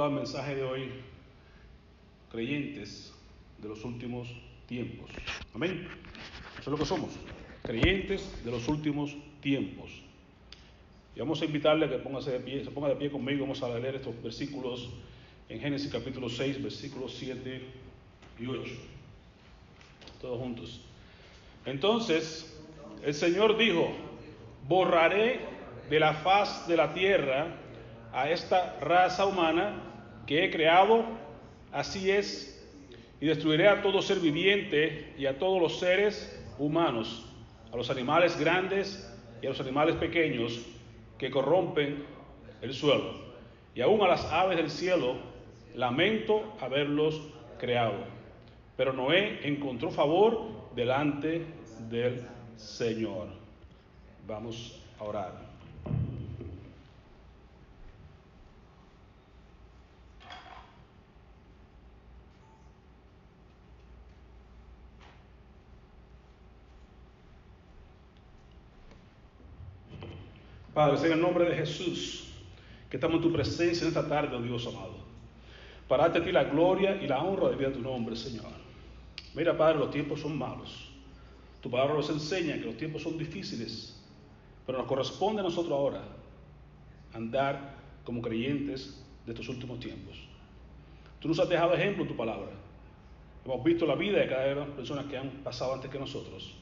Titulado el mensaje de hoy, creyentes de los últimos tiempos. Amén. Eso es lo que somos, creyentes de los últimos tiempos. Y vamos a invitarle a que póngase de pie, se ponga de pie conmigo. Vamos a leer estos versículos en Génesis capítulo 6, versículos 7 y 8. Todos juntos. Entonces, el Señor dijo, borraré de la faz de la tierra a esta raza humana que he creado, así es, y destruiré a todo ser viviente y a todos los seres humanos, a los animales grandes y a los animales pequeños que corrompen el suelo, y aún a las aves del cielo, lamento haberlos creado. Pero Noé encontró favor delante del Señor. Vamos a orar. Padre, en el nombre de Jesús que estamos en tu presencia en esta tarde, oh Dios amado. Para darte a ti la gloria y la honra de a tu nombre, Señor. Mira, Padre, los tiempos son malos. Tu palabra nos enseña que los tiempos son difíciles, pero nos corresponde a nosotros ahora andar como creyentes de estos últimos tiempos. Tú nos has dejado ejemplo en tu palabra. Hemos visto la vida de cada una de las personas que han pasado antes que nosotros,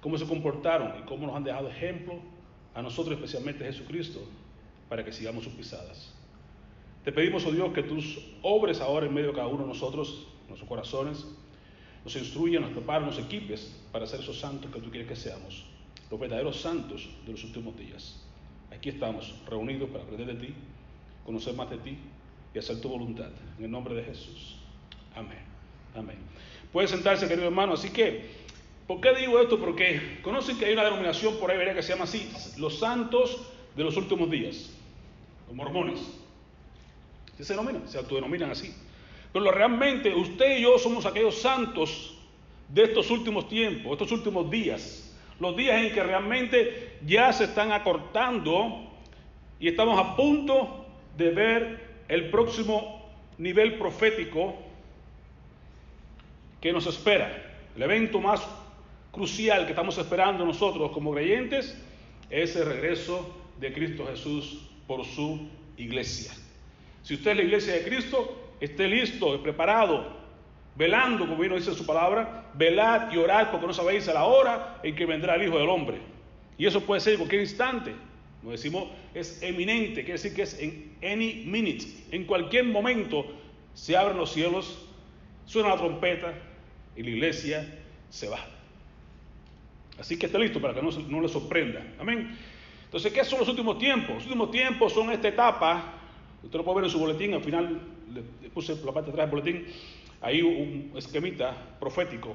cómo se comportaron y cómo nos han dejado ejemplo a nosotros, especialmente Jesucristo, para que sigamos sus pisadas. Te pedimos, oh Dios, que tus obres ahora en medio de cada uno de nosotros, nuestros corazones, nos instruyan, nos preparen, nos equipes para ser esos santos que tú quieres que seamos, los verdaderos santos de los últimos días. Aquí estamos reunidos para aprender de ti, conocer más de ti y hacer tu voluntad. En el nombre de Jesús. Amén. Amén. Puede sentarse, querido hermano. Así que ¿Por qué digo esto? Porque conocen que hay una denominación por ahí que se llama así, los santos de los últimos días, los mormones. se denominan? Se autodenominan así. Pero realmente usted y yo somos aquellos santos de estos últimos tiempos, estos últimos días, los días en que realmente ya se están acortando y estamos a punto de ver el próximo nivel profético que nos espera, el evento más crucial que estamos esperando nosotros como creyentes es el regreso de Cristo Jesús por su iglesia. Si usted es la iglesia de Cristo, esté listo, preparado, velando, como vino dice su palabra, velad y orad porque no sabéis a la hora en que vendrá el Hijo del Hombre. Y eso puede ser en cualquier instante. No decimos es eminente, quiere decir que es en any minute. En cualquier momento se abren los cielos, suena la trompeta y la iglesia se va. Así que esté listo para que no, le sorprenda. Amén. Entonces, ¿qué son los últimos tiempos? Los últimos tiempos son esta etapa. Usted lo puede ver en su boletín. Al final le puse la parte de atrás del boletín. Ahí un esquemita profético.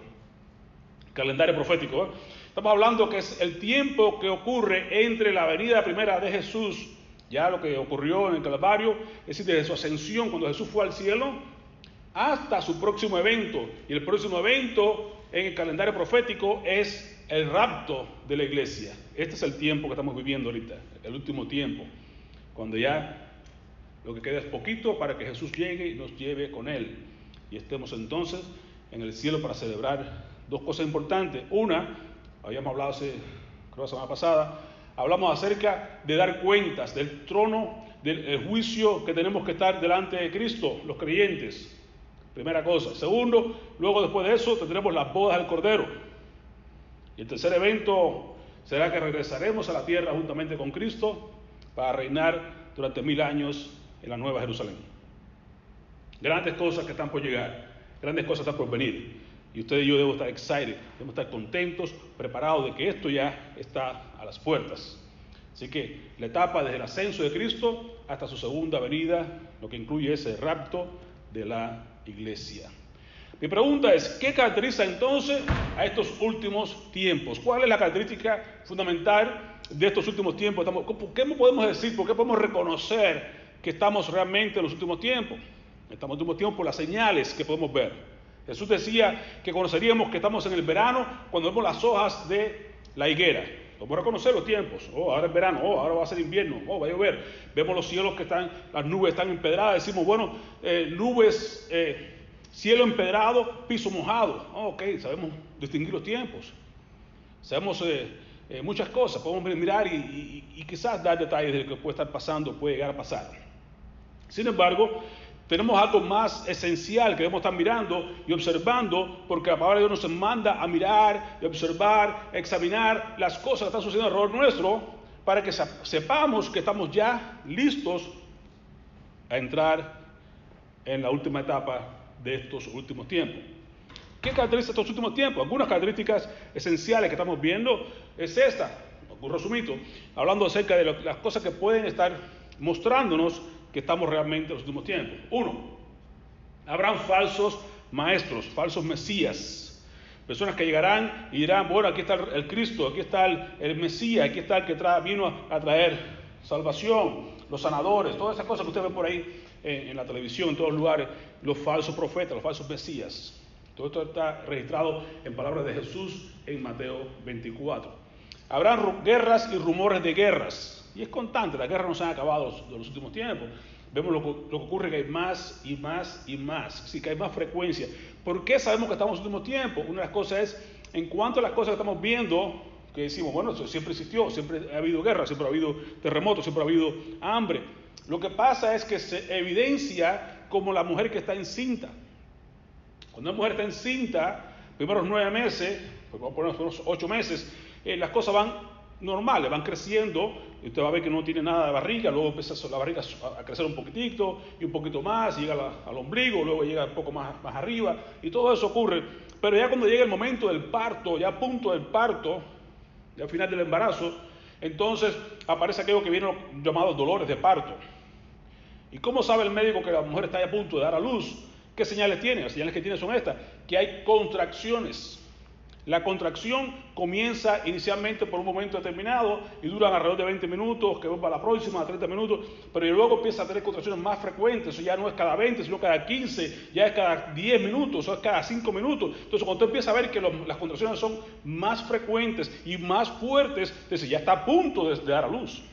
Calendario profético. ¿eh? Estamos hablando que es el tiempo que ocurre entre la venida primera de Jesús, ya lo que ocurrió en el Calvario, es decir, desde su ascensión, cuando Jesús fue al cielo, hasta su próximo evento. Y el próximo evento en el calendario profético es el rapto de la iglesia. Este es el tiempo que estamos viviendo ahorita, el último tiempo, cuando ya lo que queda es poquito para que Jesús llegue y nos lleve con Él. Y estemos entonces en el cielo para celebrar dos cosas importantes. Una, habíamos hablado hace, creo la semana pasada, hablamos acerca de dar cuentas del trono, del juicio que tenemos que estar delante de Cristo, los creyentes. Primera cosa. Segundo, luego después de eso tendremos las bodas del Cordero. Y el tercer evento será que regresaremos a la tierra juntamente con Cristo para reinar durante mil años en la Nueva Jerusalén. Grandes cosas que están por llegar, grandes cosas están por venir. Y usted y yo debemos estar excited, debemos estar contentos, preparados de que esto ya está a las puertas. Así que la etapa desde el ascenso de Cristo hasta su segunda venida, lo que incluye ese rapto de la iglesia. Mi pregunta es, ¿qué caracteriza entonces a estos últimos tiempos? ¿Cuál es la característica fundamental de estos últimos tiempos? ¿Qué podemos decir? ¿Por qué podemos reconocer que estamos realmente en los últimos tiempos? Estamos en los últimos tiempos por las señales que podemos ver. Jesús decía que conoceríamos que estamos en el verano cuando vemos las hojas de la higuera. a reconocer los tiempos. Oh, ahora es verano, oh, ahora va a ser invierno, oh, va a llover. Vemos los cielos que están, las nubes están empedradas. Decimos, bueno, eh, nubes, eh, cielo empedrado, piso mojado. Oh, ok, sabemos distinguir los tiempos. Sabemos eh, muchas cosas, podemos mirar y, y quizás dar detalles de lo que puede estar pasando, puede llegar a pasar. Sin embargo, tenemos algo más esencial que debemos estar mirando y observando, porque la palabra de Dios nos manda a mirar y observar, examinar las cosas que están sucediendo alrededor nuestro, para que sepamos que estamos ya listos a entrar en la última etapa de estos últimos tiempos. ¿Qué caracteriza estos últimos tiempos? Algunas características esenciales que estamos viendo es esta, un resumito, hablando acerca de las cosas que pueden estar mostrándonos que estamos realmente en los últimos tiempos. Uno, habrán falsos maestros, falsos mesías, personas que llegarán y dirán, bueno, aquí está el Cristo, aquí está el, Mesías, aquí está el que vino a, traer salvación, los sanadores, todas esas cosas que usted ve por ahí en, la televisión, en todos los lugares, los falsos profetas, los falsos mesías. Todo esto está registrado en palabras de Jesús en Mateo 24. Habrán guerras y rumores de guerras. Y es constante, las guerras no se han acabado de los últimos tiempos. Vemos lo que, ocurre que hay más y más y más, sí que hay más frecuencia. ¿Por qué sabemos que estamos en los últimos tiempos? Una de las cosas es, en cuanto a las cosas que estamos viendo, que decimos, bueno, eso siempre existió, siempre ha habido guerra, siempre ha habido terremotos, siempre ha habido hambre. Lo que pasa es que se evidencia como la mujer que está encinta. Cuando una mujer está encinta, primeros nueve meses, pues vamos a poner unos ocho meses, eh, las cosas van normales, van creciendo, y usted va a ver que no tiene nada de barriga, luego empieza la barriga a crecer un poquitito y un poquito más, llega al ombligo, luego llega un poco más, más arriba, y todo eso ocurre. Pero ya cuando llega el momento del parto, ya a punto del parto, ya al final del embarazo, entonces aparece aquello que viene llamados dolores de parto. ¿Y cómo sabe el médico que la mujer está a punto de dar a luz? ¿Qué señales tiene? Las señales que tiene son estas, que hay contracciones la contracción comienza inicialmente por un momento determinado y dura alrededor de 20 minutos, que va para la próxima, 30 minutos, pero luego empieza a tener contracciones más frecuentes, eso ya no es cada 20, sino cada 15, ya es cada 10 minutos, o es cada 5 minutos. Entonces, cuando empieza a ver que las contracciones son más frecuentes y más fuertes, entonces ya está a punto de, dar a luz.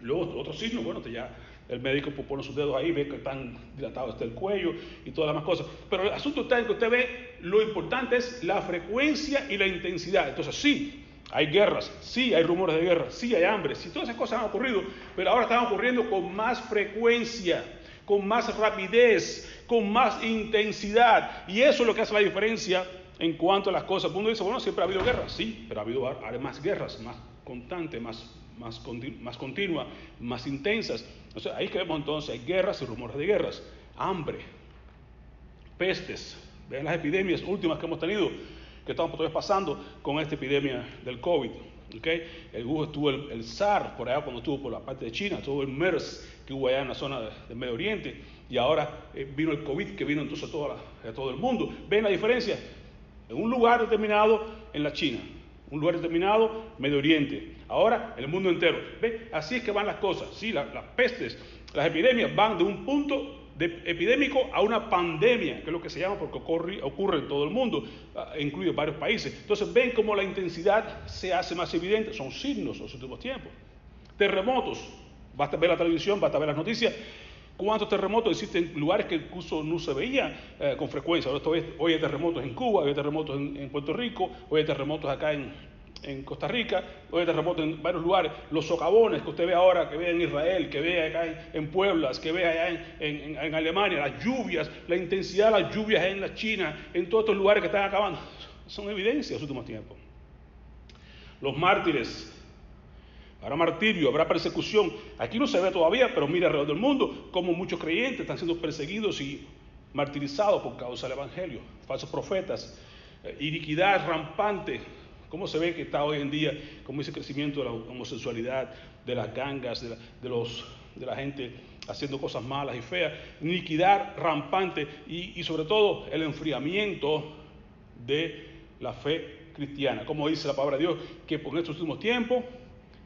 Luego, otro signo, bueno, ya el médico pues, pone sus dedos ahí, ve que tan dilatado está el cuello y todas las demás cosas. Pero el asunto está en que usted ve, lo importante es la frecuencia y la intensidad. Entonces, sí, hay guerras, sí, hay rumores de guerra, sí, hay hambre, sí, todas esas cosas han ocurrido, pero ahora están ocurriendo con más frecuencia, con más rapidez, con más intensidad. Y eso es lo que hace la diferencia en cuanto a las cosas. Uno dice, bueno, siempre ha habido guerras, sí, pero ha habido más guerras, más constantes, más, más, más continuas, más intensas. Entonces, ahí que vemos entonces, guerras y rumores de guerras, hambre, pestes, vean las epidemias últimas que hemos tenido, que estamos todavía pasando con esta epidemia del COVID. ¿okay? El, estuvo el, SAR por allá cuando estuvo por la parte de China, estuvo el MERS que hubo allá en la zona del Medio Oriente, y ahora eh, vino el COVID que vino entonces a, toda a todo el mundo. ¿Ven la diferencia? En un lugar determinado en la China, un lugar determinado, Medio Oriente. Ahora, el mundo entero. ¿Ve? Así es que van las cosas. Sí, las pestes, las epidemias van de un punto de epidémico a una pandemia, que es lo que se llama porque ocurre, ocurre en todo el mundo, ah, incluye varios países. Entonces, ven cómo la intensidad se hace más evidente. Son signos en los últimos tiempos. Terremotos. Basta ver la televisión, basta ver las noticias. ¿Cuántos terremotos existen en lugares que incluso no se veían eh, con frecuencia? Hoy hay terremotos en Cuba, hay terremotos en, Puerto Rico, hoy hay terremotos acá en, Costa Rica, hoy hay terremotos en varios lugares. Los socavones que usted ve ahora, que ve en Israel, que ve acá en, Pueblas, que ve allá en, Alemania, las lluvias, la intensidad de las lluvias en la China, en todos estos lugares que están acabando, son evidencias en los últimos tiempos. Los mártires Habrá martirio, habrá persecución. Aquí no se ve todavía, pero mira alrededor del mundo cómo muchos creyentes están siendo perseguidos y martirizados por causa del Evangelio. Falsos profetas, eh, iniquidad rampante. ¿Cómo se ve que está hoy en día, como ese crecimiento de la homosexualidad, de las gangas, de la, gente haciendo cosas malas y feas? Iniquidad rampante y, y sobre todo el enfriamiento de la fe cristiana. Como dice la palabra de Dios, que por estos últimos tiempos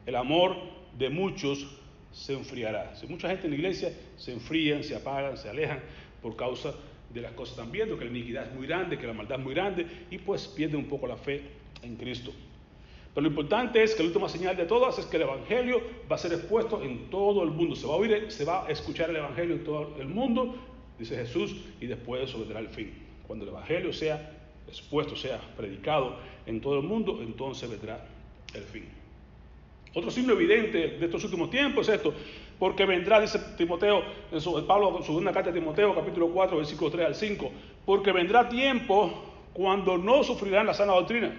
el amor de muchos se enfriará. Si mucha gente en la iglesia se enfrían, se apagan, se alejan por causa de las cosas que están viendo, que la iniquidad es muy grande, que la maldad es muy grande, y pues pierden un poco la fe en Cristo. Pero lo importante es que la última señal de todas es que el Evangelio va a ser expuesto en todo el mundo. Se va a oír, se va a escuchar el Evangelio en todo el mundo, dice Jesús, y después eso vendrá el fin. Cuando el Evangelio sea expuesto, sea predicado en todo el mundo, entonces vendrá el fin. Otro signo evidente de estos últimos tiempos es esto, porque vendrá, dice Timoteo, en Pablo en su segunda carta de Timoteo, capítulo 4, versículo 3 al 5, porque vendrá tiempo cuando no sufrirán la sana doctrina,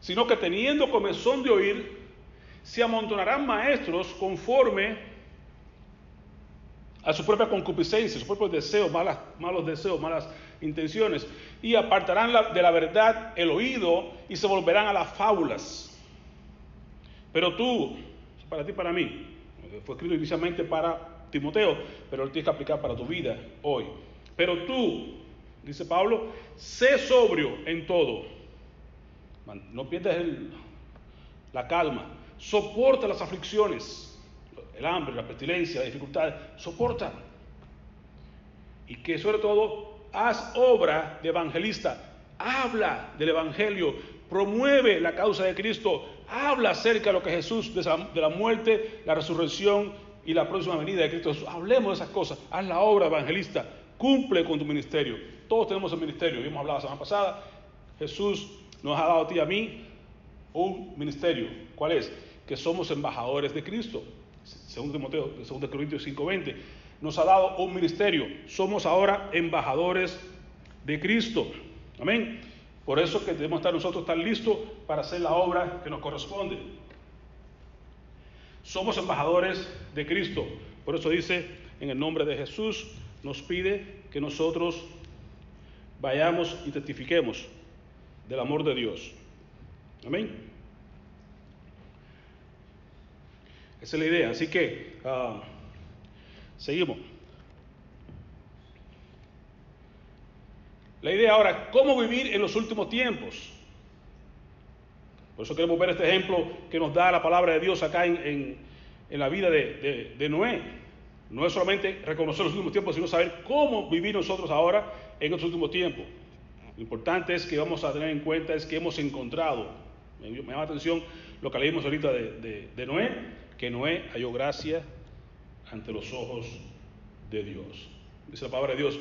sino que teniendo comezón de oír, se amontonarán maestros conforme a su propia concupiscencia, sus propios deseos, malos deseos, malas intenciones, y apartarán de la verdad el oído y se volverán a las fábulas. Pero tú, para ti, para mí, fue escrito inicialmente para Timoteo, pero lo tienes que aplicar para tu vida hoy. Pero tú, dice Pablo, sé sobrio en todo. No pierdas la calma. Soporta las aflicciones, el hambre, la pestilencia, la dificultad. Soporta. Y que sobre todo haz obra de evangelista. Habla del Evangelio. Promueve la causa de Cristo habla acerca de lo que Jesús, de la muerte, la resurrección y la próxima venida de Cristo Hablemos de esas cosas. Haz la obra evangelista. Cumple con tu ministerio. Todos tenemos el ministerio. Hemos hablado la semana pasada. Jesús nos ha dado a ti y a mí un ministerio. ¿Cuál es? Que somos embajadores de Cristo. Segundo Timoteo, segundo Corintios 5:20. Nos ha dado un ministerio. Somos ahora embajadores de Cristo. Amén. Por eso que debemos estar nosotros tan listos para hacer la obra que nos corresponde. Somos embajadores de Cristo. Por eso dice, en el nombre de Jesús, nos pide que nosotros vayamos y testifiquemos del amor de Dios. Amén. Esa es la idea. Así que ah, seguimos. La idea ahora, ¿cómo vivir en los últimos tiempos? Por eso queremos ver este ejemplo que nos da la palabra de Dios acá en, la vida de, de, Noé. No es solamente reconocer los últimos tiempos, sino saber cómo vivir nosotros ahora en los últimos tiempos. Lo importante es que vamos a tener en cuenta es que hemos encontrado, me, llama la atención lo que leímos ahorita de, de Noé, que Noé halló gracia ante los ojos de Dios. Dice la palabra de Dios,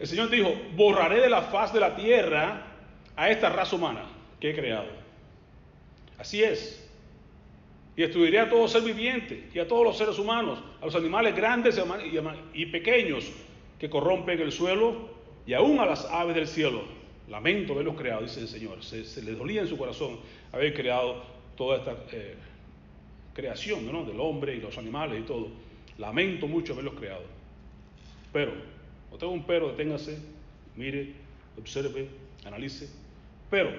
el Señor dijo, borraré de la faz de la tierra a esta raza humana que he creado. Así es. Y destruiré a todo ser viviente y a todos los seres humanos, a los animales grandes y pequeños que corrompen el suelo y aún a las aves del cielo. Lamento haberlos creado, dice el Señor. Se, le dolía en su corazón haber creado toda esta eh, creación del hombre y los animales y todo. Lamento mucho haberlos creado. Pero no tengo un pero, deténgase, mire, observe, analice. Pero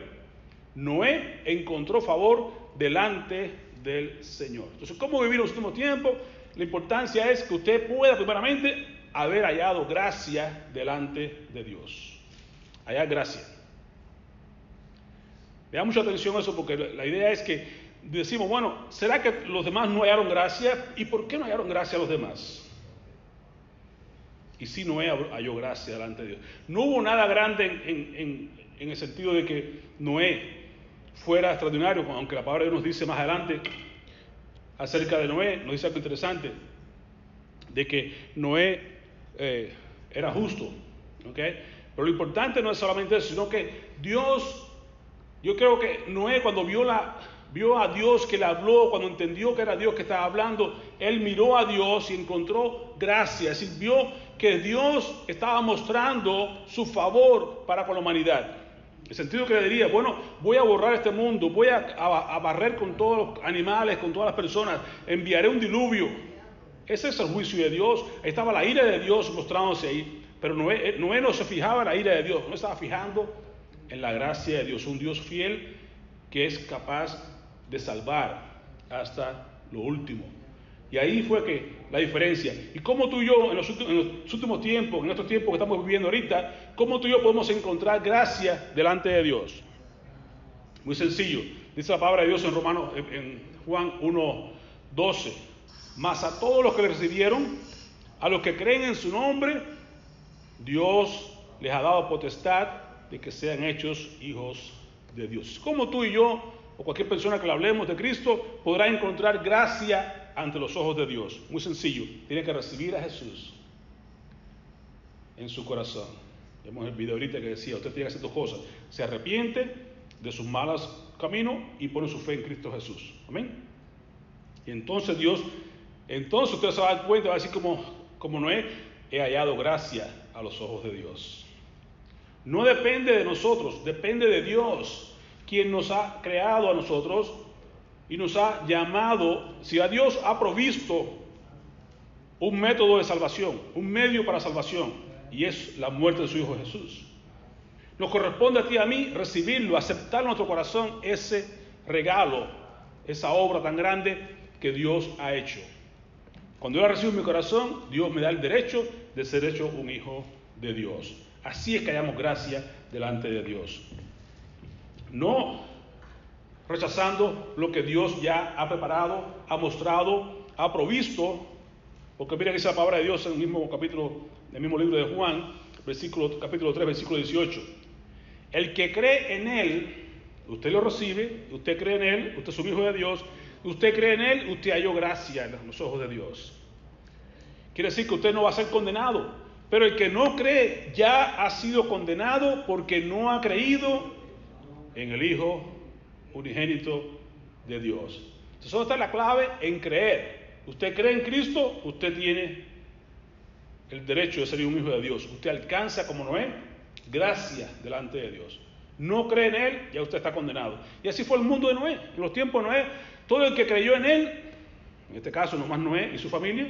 Noé encontró favor delante del Señor. Entonces, ¿cómo vivir los últimos tiempos? La importancia es que usted pueda primeramente haber hallado gracia delante de Dios. Hallar gracia. da mucha atención a eso porque la idea es que decimos, bueno, ¿será que los demás no hallaron gracia? ¿Y por qué no hallaron gracia a los demás? Y sí Noé halló gracia delante de Dios. No hubo nada grande en, el sentido de que Noé fuera extraordinario, aunque la palabra de Dios nos dice más adelante acerca de Noé, nos dice algo interesante, de que Noé eh, era justo. Pero lo importante no es solamente eso, sino que Dios, yo creo que Noé cuando vio, la, vio a Dios que le habló, cuando entendió que era Dios que estaba hablando, él miró a Dios y encontró gracia, es decir, vio que Dios estaba mostrando su favor para con la humanidad. El sentido que le diría, bueno, voy a borrar este mundo, voy a, barrer con todos los animales, con todas las personas, enviaré un diluvio. Ese es el juicio de Dios. Estaba la ira de Dios mostrándose ahí. Pero Noé, Noé no se fijaba en la ira de Dios, no estaba fijando en la gracia de Dios, un Dios fiel que es capaz de salvar hasta lo último. Y ahí fue que la diferencia. Y cómo tú y yo, en los, últimos, tiempos, en estos tiempos que estamos viviendo ahorita, cómo tú y yo podemos encontrar gracia delante de Dios. Muy sencillo. Dice la palabra de Dios en Romanos, en Juan 1, 12. Mas a todos los que le recibieron, a los que creen en su nombre, Dios les ha dado potestad de que sean hechos hijos de Dios. ¿Cómo tú y yo o cualquier persona que le hablemos de Cristo podrá encontrar gracia ante los ojos de Dios. Muy sencillo, tiene que recibir a Jesús en su corazón. Vemos el video ahorita que decía, usted tiene que hacer dos cosas. Se arrepiente de sus malos caminos y pone su fe en Cristo Jesús. Amén. Y entonces Dios, entonces usted se va a dar cuenta, va a decir como, como Noé, he hallado gracia a los ojos de Dios. No depende de nosotros, depende de Dios, quien nos ha creado a nosotros y nos ha llamado. Si a Dios ha provisto un método de salvación, un medio para salvación, y es la muerte de su Hijo Jesús. Nos corresponde a ti y a mí recibirlo, aceptar en nuestro corazón ese regalo, esa obra tan grande que Dios ha hecho. Cuando yo la recibo en mi corazón, Dios me da el derecho de ser hecho un hijo de Dios. Así es que hallamos gracia delante de Dios. No rechazando lo que Dios ya ha preparado, ha mostrado, ha provisto, porque mira que la palabra de Dios en el mismo capítulo, en el mismo libro de Juan, versículo, capítulo 3, versículo 18. El que cree en Él, usted lo recibe, usted cree en Él, usted es un hijo de Dios, usted cree en Él, usted halló gracia en los ojos de Dios. Quiere decir que usted no va a ser condenado, pero el que no cree ya ha sido condenado porque no ha creído en el Hijo unigénito de Dios. Entonces, ¿dónde está la clave? En creer. Usted cree en Cristo, usted tiene el derecho de ser un hijo de Dios. Usted alcanza como Noé gracia delante de Dios. No cree en Él, ya usted está condenado. Y así fue el mundo de Noé. En los tiempos de Noé, todo el que creyó en Él, en este caso nomás Noé y su familia,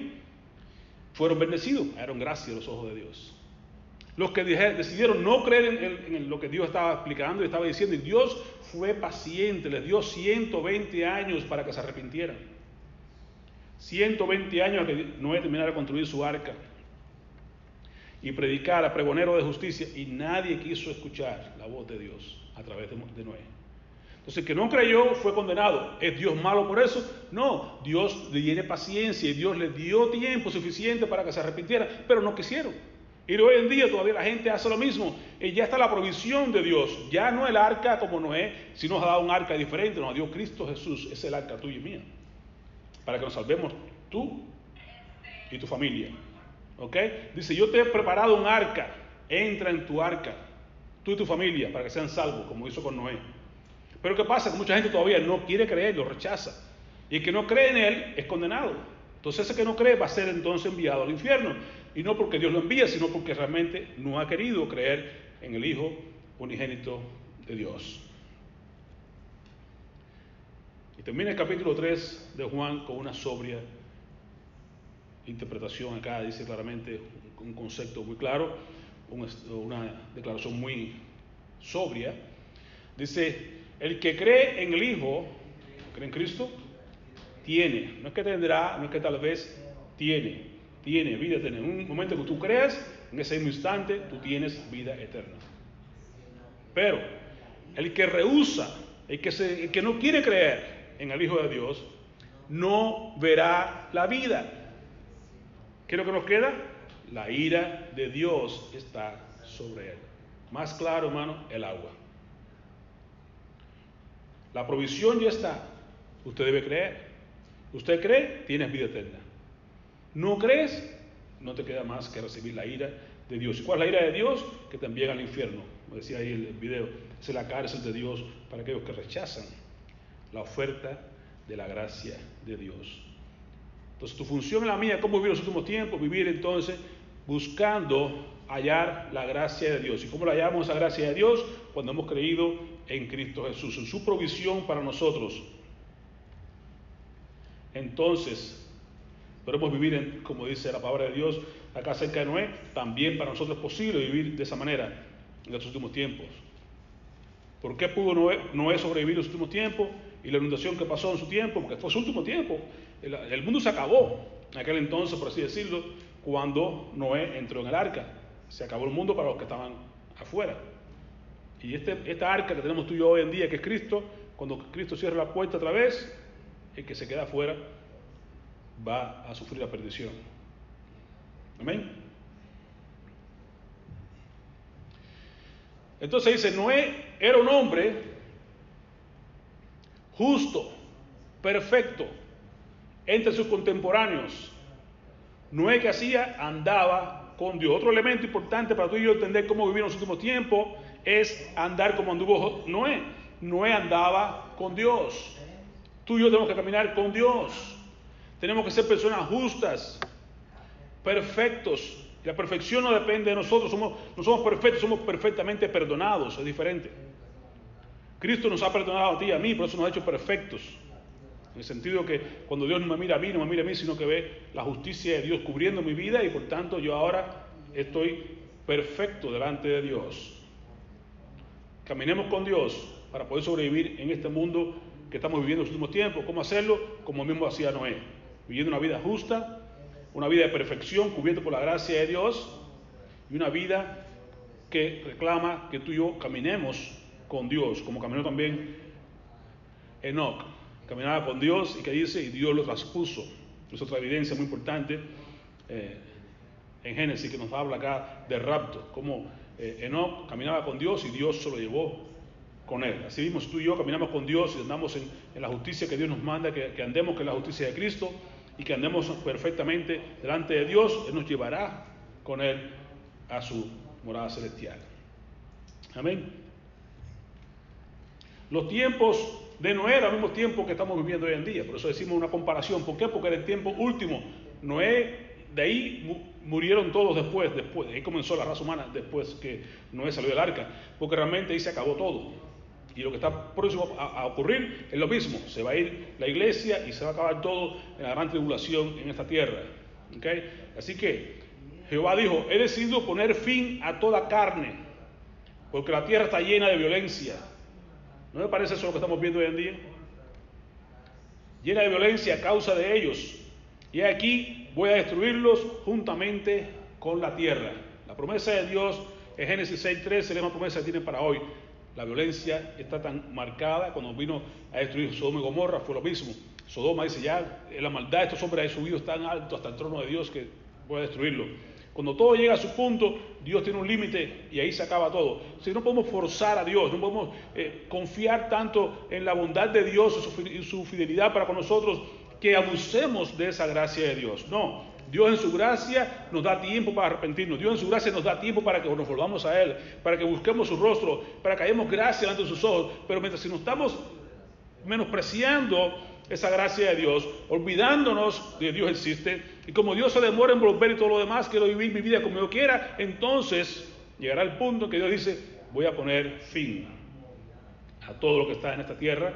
fueron bendecidos, hallaron gracia a los ojos de Dios. Los que decidieron no creer en, lo que Dios estaba explicando y estaba diciendo, y Dios fue paciente, les dio 120 años para que se arrepintieran. 120 años a que Noé terminara de construir su arca y predicar a pregonero de justicia, y nadie quiso escuchar la voz de Dios a través de, de Noé. Entonces, el que no creyó fue condenado. ¿Es Dios malo por eso? No, Dios le tiene paciencia y Dios le dio tiempo suficiente para que se arrepintiera, pero no quisieron. Y hoy en día todavía la gente hace lo mismo. Y ya está la provisión de Dios. Ya no el arca como Noé, sino nos ha dado un arca diferente. Nos dio Cristo Jesús. Es el arca tuyo y mía. Para que nos salvemos tú y tu familia. ¿Ok? Dice, yo te he preparado un arca. Entra en tu arca. Tú y tu familia para que sean salvos, como hizo con Noé. Pero ¿qué pasa? Que mucha gente todavía no quiere creer, lo rechaza. Y el que no cree en él es condenado. Entonces ese que no cree va a ser entonces enviado al infierno. Y no porque Dios lo envía, sino porque realmente no ha querido creer en el Hijo unigénito de Dios. Y termina el capítulo 3 de Juan con una sobria interpretación. Acá dice claramente un concepto muy claro, una declaración muy sobria. Dice, el que cree en el Hijo, cree en Cristo, tiene, no es que tendrá, no es que tal vez tiene, tiene vida eterna. En un momento que tú creas, en ese mismo instante, tú tienes vida eterna. Pero el que rehúsa, el que, se, el que no quiere creer en el Hijo de Dios, no verá la vida. ¿Qué es lo que nos queda? La ira de Dios está sobre él. Más claro, hermano, el agua. La provisión ya está. Usted debe creer. Usted cree, tienes vida eterna. No crees, no te queda más que recibir la ira de Dios. ¿Y cuál es la ira de Dios? Que envían al infierno. Como decía ahí el video, es la cárcel de Dios para aquellos que rechazan la oferta de la gracia de Dios. Entonces tu función es la mía, ¿cómo vivir los últimos tiempos? Vivir entonces buscando hallar la gracia de Dios. ¿Y cómo la hallamos esa gracia de Dios? Cuando hemos creído en Cristo Jesús, en su provisión para nosotros. Entonces, podemos vivir, en, como dice la palabra de Dios acá cerca de Noé, también para nosotros es posible vivir de esa manera en los últimos tiempos. ¿Por qué pudo Noé, sobrevivir en los últimos tiempos y la inundación que pasó en su tiempo? Porque fue su último tiempo. El, el mundo se acabó en aquel entonces, por así decirlo, cuando Noé entró en el arca. Se acabó el mundo para los que estaban afuera. Y este, esta arca que tenemos tú y yo hoy en día, que es Cristo, cuando Cristo cierra la puerta otra vez, el que se queda afuera va a sufrir la perdición. Amén. Entonces dice, Noé era un hombre justo, perfecto, entre sus contemporáneos. Noé que hacía andaba con Dios. Otro elemento importante para tú y yo entender cómo vivir en los últimos tiempos es andar como anduvo Noé. Noé andaba con Dios. Tú y yo tenemos que caminar con Dios. Tenemos que ser personas justas, perfectos. La perfección no depende de nosotros, no somos perfectos, somos perfectamente perdonados, es diferente. Cristo nos ha perdonado a ti y a mí, por eso nos ha hecho perfectos. En el sentido que cuando Dios no me mira a mí, no me mira a mí, sino que ve la justicia de Dios cubriendo mi vida y por tanto yo ahora estoy perfecto delante de Dios. Caminemos con Dios para poder sobrevivir en este mundo que estamos viviendo en los últimos tiempos. ¿Cómo hacerlo? Como mismo hacía Noé, viviendo una vida justa, una vida de perfección cubierta por la gracia de Dios y una vida que reclama que tú y yo caminemos con Dios, como caminó también Enoch. Caminaba con Dios y que dice, y Dios lo traspuso. Es otra evidencia muy importante eh, en Génesis que nos habla acá de rapto, como eh, Enoch caminaba con Dios y Dios se lo llevó con él. Así mismo, tú y yo caminamos con Dios y andamos en, la justicia que Dios nos manda, que, que andemos con la justicia de Cristo y que andemos perfectamente delante de Dios, Él nos llevará con Él a su morada celestial. Amén. Los tiempos de Noé eran los mismos tiempos que estamos viviendo hoy en día. Por eso decimos una comparación. ¿Por qué? Porque era el tiempo último. Noé, de ahí murieron todos después, después. De ahí comenzó la raza humana después que Noé salió del arca. Porque realmente ahí se acabó todo. Y lo que está próximo a, ocurrir es lo mismo. Se va a ir la iglesia y se va a acabar todo en la gran tribulación en esta tierra. ¿Okay? Así que Jehová dijo, he decidido poner fin a toda carne, porque la tierra está llena de violencia ¿No me parece eso lo que estamos viendo hoy en día? Llena de violencia a causa de ellos. Y aquí voy a destruirlos juntamente con la tierra. La promesa de Dios en Génesis 6.3 es la promesa que tiene para hoy. La violencia está tan marcada. Cuando vino a destruir Sodoma y Gomorra fue lo mismo. Sodoma dice ya, la maldad de estos hombres ha subido tan alto hasta el trono de Dios que voy a destruirlo. Cuando todo llega a su punto, Dios tiene un límite y ahí se acaba todo. Si no podemos forzar a Dios, no podemos eh, confiar tanto en la bondad de Dios y su, fidelidad para con nosotros que abusemos de esa gracia de Dios. No, Dios en su gracia nos da tiempo para arrepentirnos. Dios en su gracia nos da tiempo para que nos volvamos a Él, para que busquemos su rostro, para que hayamos gracia de sus ojos. Pero mientras si nos estamos menospreciando esa gracia de Dios, olvidándonos de Dios existe, y como Dios se demora en volver y todo lo demás, quiero vivir mi vida como yo quiera, entonces llegará el punto en que Dios dice, voy a poner fin a todo lo que está en esta tierra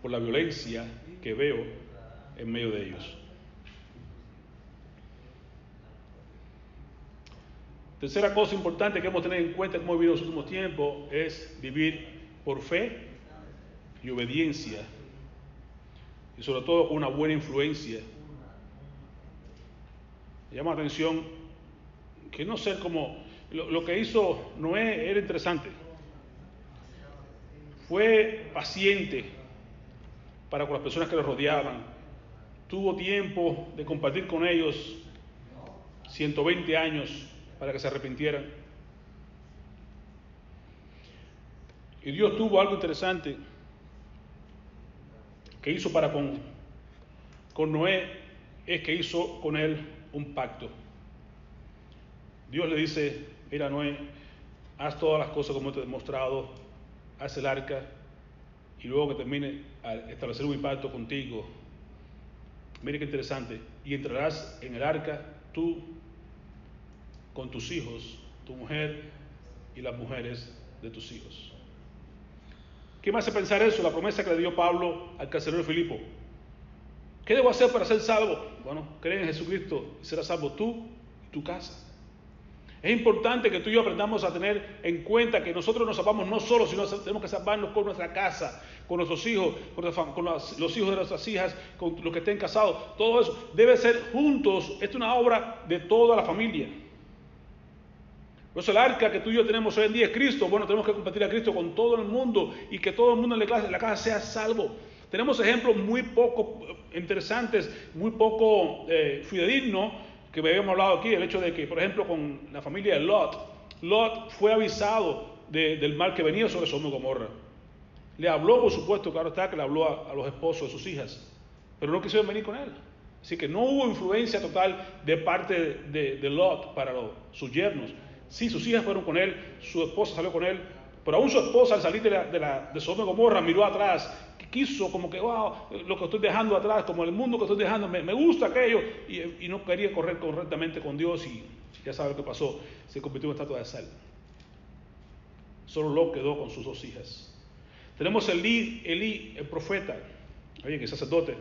por la violencia que veo en medio de ellos. Tercera cosa importante que hemos tener en cuenta como hemos vivido en los últimos tiempos es vivir por fe y obediencia y sobre todo con una buena influencia. Llama la atención que no ser como lo, que hizo Noé era interesante. Fue paciente para con las personas que lo rodeaban. Tuvo tiempo de compartir con ellos 120 años para que se arrepintieran. Y Dios tuvo algo interesante que hizo para con, con Noé es que hizo con él un pacto. Dios le dice, mira Noé, haz todas las cosas como te he demostrado, haz el arca y luego que termine establecer un pacto contigo. Mire qué interesante. Y entrarás en el arca tú con tus hijos, tu mujer y las mujeres de tus hijos. ¿Qué me hace pensar eso? La promesa que le dio Pablo al carcelero Filipo. ¿Qué debo hacer para ser salvo? Bueno, cree en Jesucristo y serás salvo tú y tu casa. Es importante que tú y yo aprendamos a tener en cuenta que nosotros nos salvamos no solo, sino tenemos que salvarnos con nuestra casa, con nuestros hijos, con, los, hijos de nuestras hijas, con los que estén casados. Todo eso debe ser juntos. Esta es una obra de toda la familia. Pues el arca que tú y yo tenemos hoy en día es Cristo. Bueno, tenemos que compartir a Cristo con todo el mundo y que todo el mundo en la casa, sea salvo. Tenemos ejemplos muy poco eh, interesantes, muy poco eh, fidedignos que habíamos hablado aquí. El hecho de que, por ejemplo, con la familia de Lot, Lot fue avisado del mal que venía sobre Sodoma y Gomorra. Le habló, por supuesto, claro está, que le habló a, los esposos de sus hijas, pero no quisieron venir con él. Así que no hubo influencia total de parte de, Lot para sus yernos. Sí, sus hijas fueron con él, su esposa salió con él, pero aún su esposa al salir de, la, de, la, de Sodoma y Gomorra miró atrás, quiso como que, wow, lo que estoy dejando atrás, como el mundo que estoy dejando, me, gusta aquello, y, y, no quería correr correctamente con Dios y ya sabe lo que pasó, se convirtió en estatua de sal. Solo Lot quedó con sus dos hijas. Tenemos Elí, Elí el profeta, oye, que sacerdote,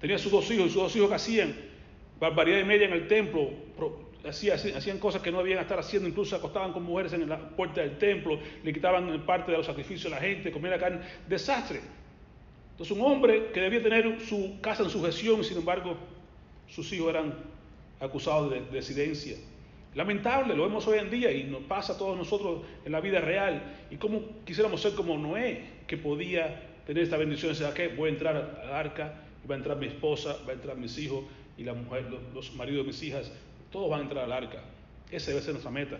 tenía sus dos hijos y sus dos hijos que hacían barbaridad y media en el templo, hacían, cosas que no debían estar haciendo, incluso acostaban con mujeres en la puerta del templo, le quitaban parte de los sacrificios a la gente, comían carne, desastre. Entonces un hombre que debía tener su casa en sujeción, sin embargo, sus hijos eran acusados de desidencia. Lamentable, lo vemos hoy en día y nos pasa a todos nosotros en la vida real. Y como quisiéramos ser como Noé, que podía tener esta bendición, ¿sabes qué? Voy a entrar al arca, va a entrar mi esposa, va a entrar mis hijos y la mujer, los, maridos de mis hijas, todos van a entrar al arca. Esa debe ser nuestra meta.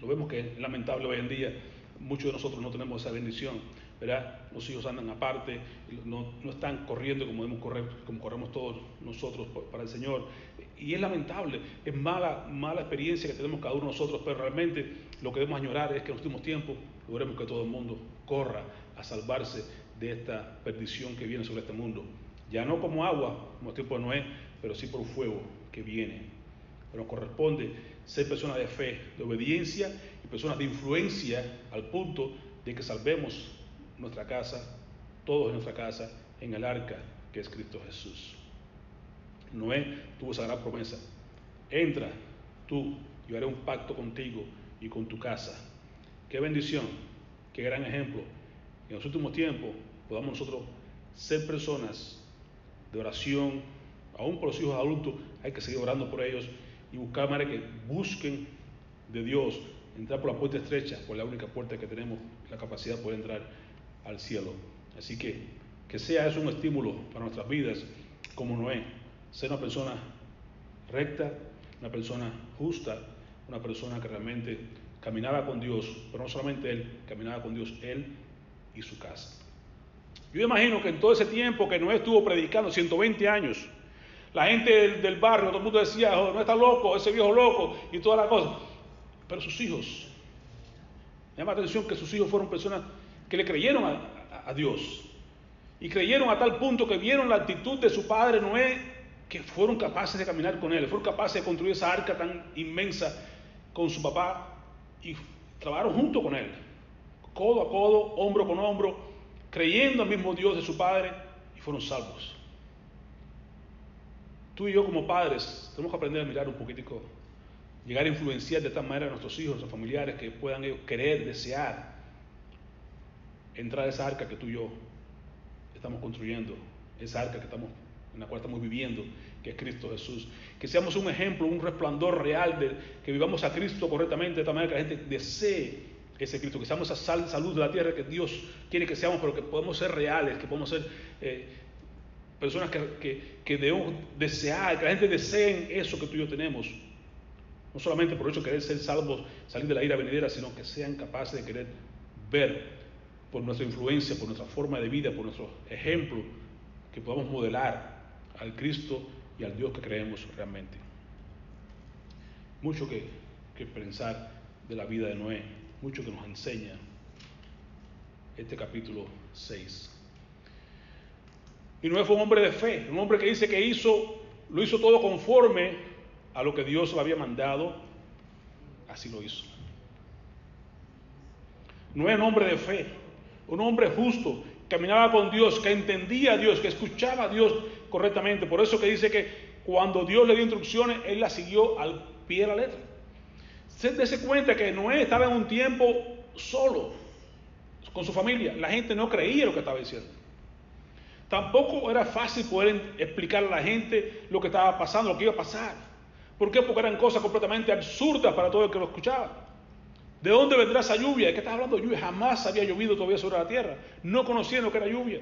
Lo vemos que es lamentable hoy en día, muchos de nosotros no tenemos esa bendición. ¿verdad? Los hijos andan aparte, no, no, están corriendo como debemos correr, como corremos todos nosotros para el Señor. Y es lamentable, es mala, mala experiencia que tenemos cada uno de nosotros, pero realmente lo que debemos añorar es que en los últimos tiempos logremos que todo el mundo corra a salvarse de esta perdición que viene sobre este mundo. Ya no como agua, como el tiempo de Noé, pero sí por un fuego que viene. Pero nos corresponde ser personas de fe, de obediencia y personas de influencia al punto de que salvemos nuestra casa, todos en nuestra casa, en el arca que es Cristo Jesús. Noé tuvo esa gran promesa. Entra tú, yo haré un pacto contigo y con tu casa. Qué bendición, qué gran ejemplo. En los últimos tiempos podamos nosotros ser personas de oración, aún por los hijos adultos, hay que seguir orando por ellos y buscar manera que busquen de Dios, entrar por la puerta estrecha, por la única puerta que tenemos la capacidad de poder entrar al cielo. Así que que sea eso un estímulo para nuestras vidas como Noé, ser una persona recta, una persona justa, una persona que realmente caminaba con Dios, pero no solamente él, caminaba con Dios él y su casa. Yo imagino que en todo ese tiempo que Noé estuvo predicando, 120 años, la gente del, barrio, todo el mundo decía, oh, no está loco, ese viejo loco y toda la cosa. Pero sus hijos, me llama la atención que sus hijos fueron personas que le creyeron a, Dios. Y creyeron a tal punto que vieron la actitud de su padre Noé, que fueron capaces de caminar con él, fueron capaces de construir esa arca tan inmensa con su papá y trabajaron junto con él, codo a codo, hombro con hombro, creyendo al mismo Dios de su padre y fueron salvos. Tú y yo como padres tenemos que aprender a mirar un poquitico, llegar a influenciar de tal manera a nuestros hijos, a nuestros familiares, que puedan querer, desear entrar a esa arca que tú y yo estamos construyendo, esa arca que estamos, en la cual estamos viviendo, que es Cristo Jesús. Que seamos un ejemplo, un resplandor real de que vivamos a Cristo correctamente, de tal manera que la gente desee ese Cristo, que seamos esa sal, salud de la tierra que Dios quiere que seamos, pero que podemos ser reales, que podemos ser eh, personas que, que, que la gente desee eso que tú y yo tenemos. No solamente por eso querer ser salvos, salir de la ira venidera, sino que sean capaces de querer ver por nuestra influencia, por nuestra forma de vida, por nuestro ejemplo, que podamos modelar al Cristo y al Dios que creemos realmente. Mucho que, que pensar de la vida de Noé, mucho que nos enseña este capítulo 6. Y Noé fue un hombre de fe, un hombre que dice que hizo, lo hizo todo conforme a lo que Dios le había mandado, así lo hizo. Noé un hombre de fe, un hombre justo, caminaba con Dios, que entendía a Dios, que escuchaba a Dios correctamente. Por eso que dice que cuando Dios le dio instrucciones, él las siguió al pie de la letra. Se dése cuenta que Noé estaba en un tiempo solo, con su familia. La gente no creía lo que estaba diciendo. Tampoco era fácil poder explicar a la gente lo que estaba pasando, lo que iba a pasar. ¿Por qué? Porque eran cosas completamente absurdas para todo el que lo escuchaba. ¿De dónde vendrá esa lluvia? ¿De qué estás hablando lluvia? Jamás había llovido todavía sobre la tierra. No conociendo que era lluvia.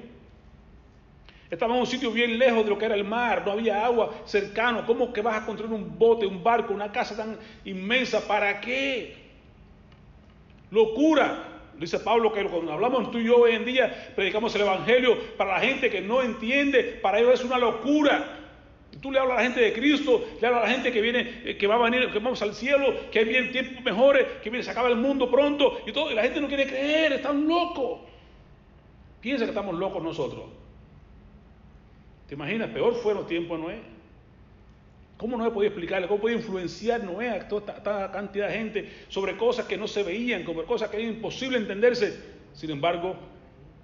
Estaba en un sitio bien lejos de lo que era el mar, no había agua cercano. ¿Cómo que vas a construir un bote, un barco, una casa tan inmensa? ¿Para qué? Locura. Dice Pablo que cuando hablamos tú y yo hoy en día, predicamos el Evangelio para la gente que no entiende, para ellos es una locura. Tú le hablas a la gente de Cristo, le hablas a la gente que viene, eh, que va a venir, que vamos al cielo, que vienen tiempos mejores, que viene, se acaba el mundo pronto y todo, y la gente no quiere creer, están locos. Piensa que estamos locos nosotros. ¿Te imaginas? Peor fueron los tiempos de Noé. ¿Cómo Noé podía explicarle? ¿Cómo podía influenciar Noé a toda esta cantidad de gente sobre cosas que no se veían, sobre cosas que era imposible entenderse? Sin embargo,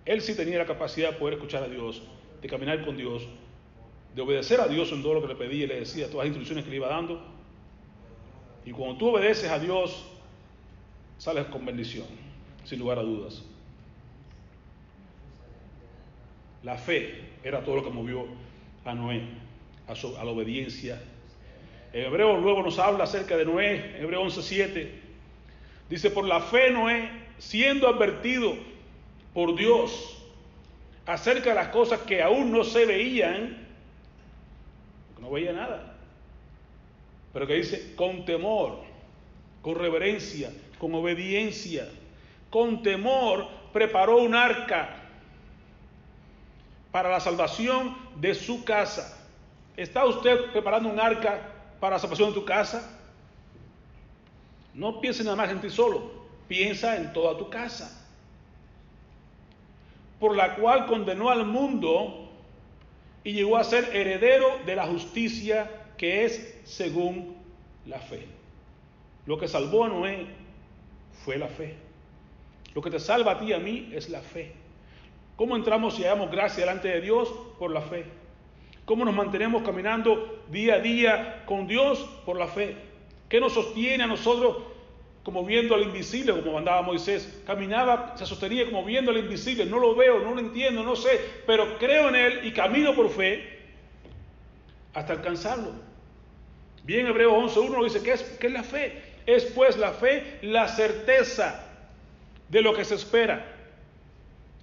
él sí tenía la capacidad de poder escuchar a Dios, de caminar con Dios, de obedecer a Dios en todo lo que le pedía y le decía, todas las instrucciones que le iba dando. Y cuando tú obedeces a Dios, sales con bendición, sin lugar a dudas. La fe era todo lo que movió a Noé, a, la obediencia. Hebreo luego nos habla acerca de Noé, Hebreo 11.7. Dice, por la fe Noé, siendo advertido por Dios acerca de las cosas que aún no se veían, no veía nada. Pero que dice, con temor, con reverencia, con obediencia, con temor, preparó un arca para la salvación de su casa. ¿Está usted preparando un arca para la salvación de tu casa? No piense nada más en ti solo, piensa en toda tu casa. Por la cual condenó al mundo y llegó a ser heredero de la justicia que es según la fe. Lo que salvó a Noé fue la fe. Lo que te salva a ti y a mí es la fe. ¿Cómo entramos y hallamos gracia delante de Dios? Por la fe. ¿Cómo nos mantenemos caminando día a día con Dios? Por la fe. ¿Qué nos sostiene a nosotros como viendo al invisible, como mandaba Moisés. Caminaba, se sostenía como viendo al invisible. No lo veo, no lo entiendo, no sé, pero creo en Él y camino por fe hasta alcanzarlo. Bien, Hebreo 11.1 dice, ¿qué es, ¿qué es la fe? Es pues la fe la certeza de lo que se espera,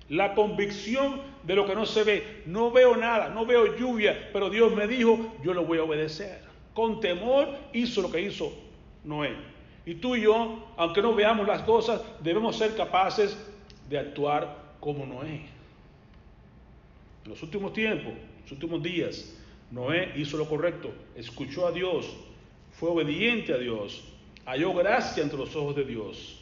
la convicción de lo que no se ve. No veo nada, no veo lluvia, pero Dios me dijo, yo lo voy a obedecer. Con temor hizo lo que hizo Noé. Y tú y yo, aunque no veamos las cosas, debemos ser capaces de actuar como Noé. En los últimos tiempos, en los últimos días, Noé hizo lo correcto, escuchó a Dios, fue obediente a Dios, halló gracia entre los ojos de Dios.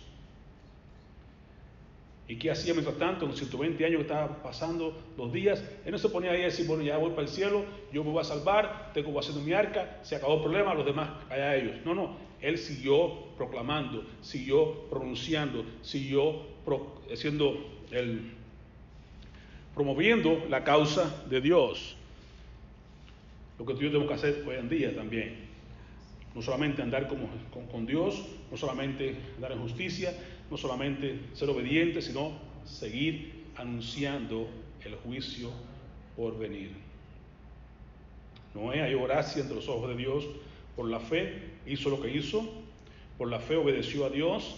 ¿Y qué hacía mientras tanto? En los 120 años que estaba pasando los días, él no se ponía ahí a decir, bueno, ya voy para el cielo, yo me voy a salvar, tengo que hacer mi arca, se acabó el problema, los demás allá ellos. No, no, él siguió proclamando, siguió pronunciando, siguió haciendo el, promoviendo la causa de Dios. Lo que tú y yo tenemos que hacer hoy en día también. No solamente andar con, con Dios, no solamente andar en justicia, no solamente ser obediente, sino seguir anunciando el juicio por venir. Noé halló gracia entre los ojos de Dios por la fe hizo lo que hizo, por la fe obedeció a Dios,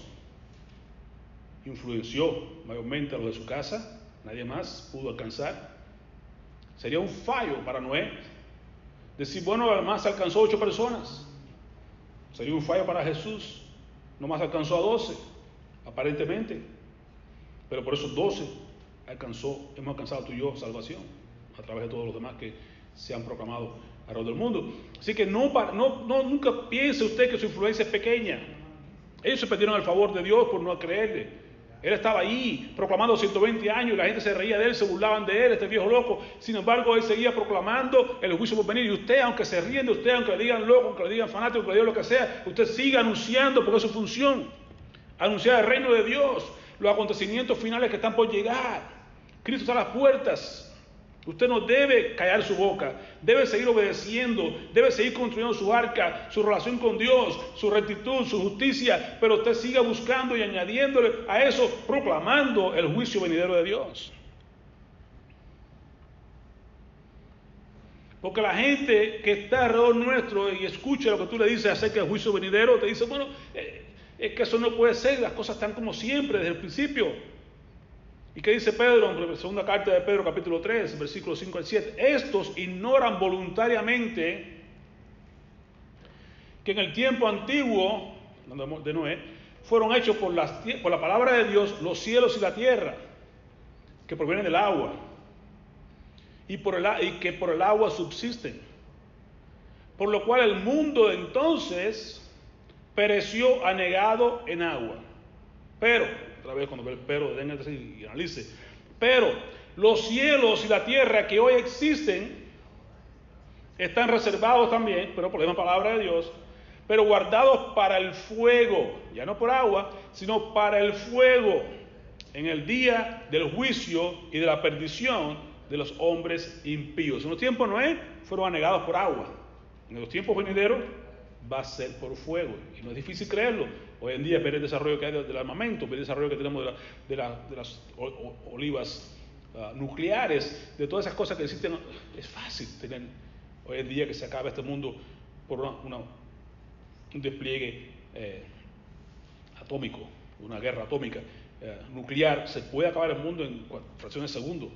influenció mayormente a los de su casa, nadie más pudo alcanzar. Sería un fallo para Noé decir, bueno, además alcanzó ocho personas. Sería un fallo para Jesús, nomás alcanzó a doce, aparentemente. Pero por esos doce alcanzó, hemos alcanzado tú y yo salvación, a través de todos los demás que se han proclamado alrededor del mundo. Así que no, no, nunca piense usted que su influencia es pequeña. Ellos se perdieron el favor de Dios por no creerle. Él estaba ahí proclamando 120 años y la gente se reía de él, se burlaban de él, este viejo loco. Sin embargo, él seguía proclamando el juicio por venir. Y usted, aunque se ríen de usted, aunque le digan loco, aunque le digan fanático, aunque le digan lo que sea, usted siga anunciando porque es su función. Anunciar el reino de Dios, los acontecimientos finales que están por llegar. Cristo está a las puertas. Usted no debe callar su boca, debe seguir obedeciendo, debe seguir construyendo su arca, su relación con Dios, su rectitud, su justicia, pero usted siga buscando y añadiéndole a eso, proclamando el juicio venidero de Dios. Porque la gente que está alrededor nuestro y escucha lo que tú le dices acerca del juicio venidero, te dice, bueno, eh, es que eso no puede ser, las cosas están como siempre desde el principio. ¿Y qué dice Pedro en la segunda carta de Pedro, capítulo 3, versículos 5 al 7? Estos ignoran voluntariamente que en el tiempo antiguo de Noé fueron hechos por, la palabra de Dios los cielos y la tierra, que provienen del agua, y, que por el agua subsisten. Por lo cual el mundo entonces pereció anegado en agua. Pero, otra vez cuando ve el pero, den y analice. Pero los cielos y la tierra que hoy existen están reservados también, pero por la palabra de Dios, pero guardados para el fuego, ya no por agua, sino para el fuego, en el día del juicio y de la perdición de los hombres impíos. En los tiempos Noé fueron anegados por agua. En los tiempos venideros va a ser por fuego. Y no es difícil creerlo. Hoy en día, ver el desarrollo que hay del armamento, ver el desarrollo que tenemos de, las olivas ah, nucleares, de todas esas cosas que existen, es fácil tener hoy en día que se acaba este mundo por un despliegue eh, atómico, una guerra atómica eh, nuclear, se puede acabar el mundo en fracciones de segundo.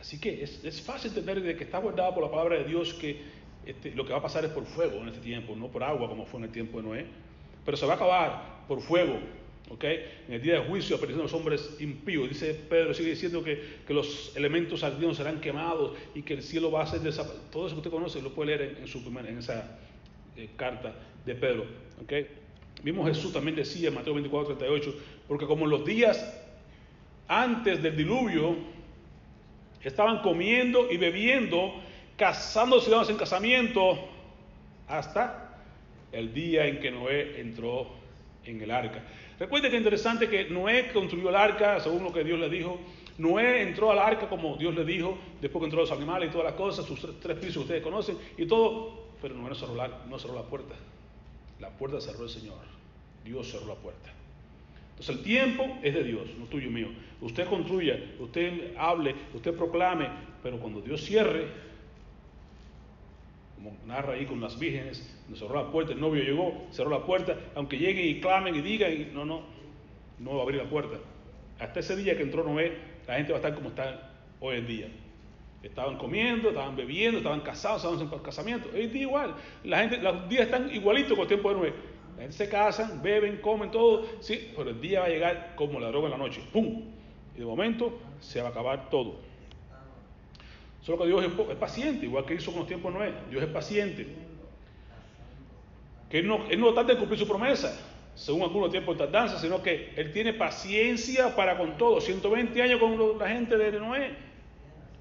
Así que es, fácil entender de que está guardado por la palabra de Dios que este, lo que va a pasar es por fuego en este tiempo, no por agua como fue en el tiempo de Noé, pero se va a acabar por fuego. ¿okay? En el día de juicio aparecen los hombres impíos. Dice Pedro, sigue diciendo que, los elementos ardientes serán quemados y que el cielo va a ser desaparecido. Todo eso que usted conoce lo puede leer en, su en esa eh, carta de Pedro. ¿okay? Mismo Jesús también decía en Mateo 24, 38, porque como en los días antes del diluvio estaban comiendo y bebiendo, casándose y en casamiento, hasta el día en que Noé entró en el arca. Recuerden que es interesante que Noé construyó el arca según lo que Dios le dijo. Noé entró al arca como Dios le dijo, después que entró los animales y todas las cosas, sus tres pisos que ustedes conocen, y todo, pero Noé no cerró la, no cerró la puerta. La puerta cerró el Señor. Dios cerró la puerta. Entonces el tiempo es de Dios, no tuyo mío. Usted construya, usted hable, usted proclame, pero cuando Dios cierre, como narra ahí con las vírgenes, no cerró la puerta, el novio llegó, cerró la puerta, aunque lleguen y clamen y digan, y no, no, no va a abrir la puerta. Hasta ese día que entró Noé, la gente va a estar como está hoy en día. Estaban comiendo, estaban bebiendo, estaban casados, estaban en casamiento. Es igual. La gente, los días están igualitos con el tiempo de Noé. La gente se casan, beben, comen, todo. Sí, pero el día va a llegar como la droga en la noche. ¡Pum! Y de momento se va a acabar todo. Solo que Dios es, paciente, igual que hizo con los tiempos Noé. Dios es paciente. Que Él no, él no trata de cumplir su promesa, según algunos tiempos de tardanza, sino que Él tiene paciencia para con todo. 120 años con la gente de Noé.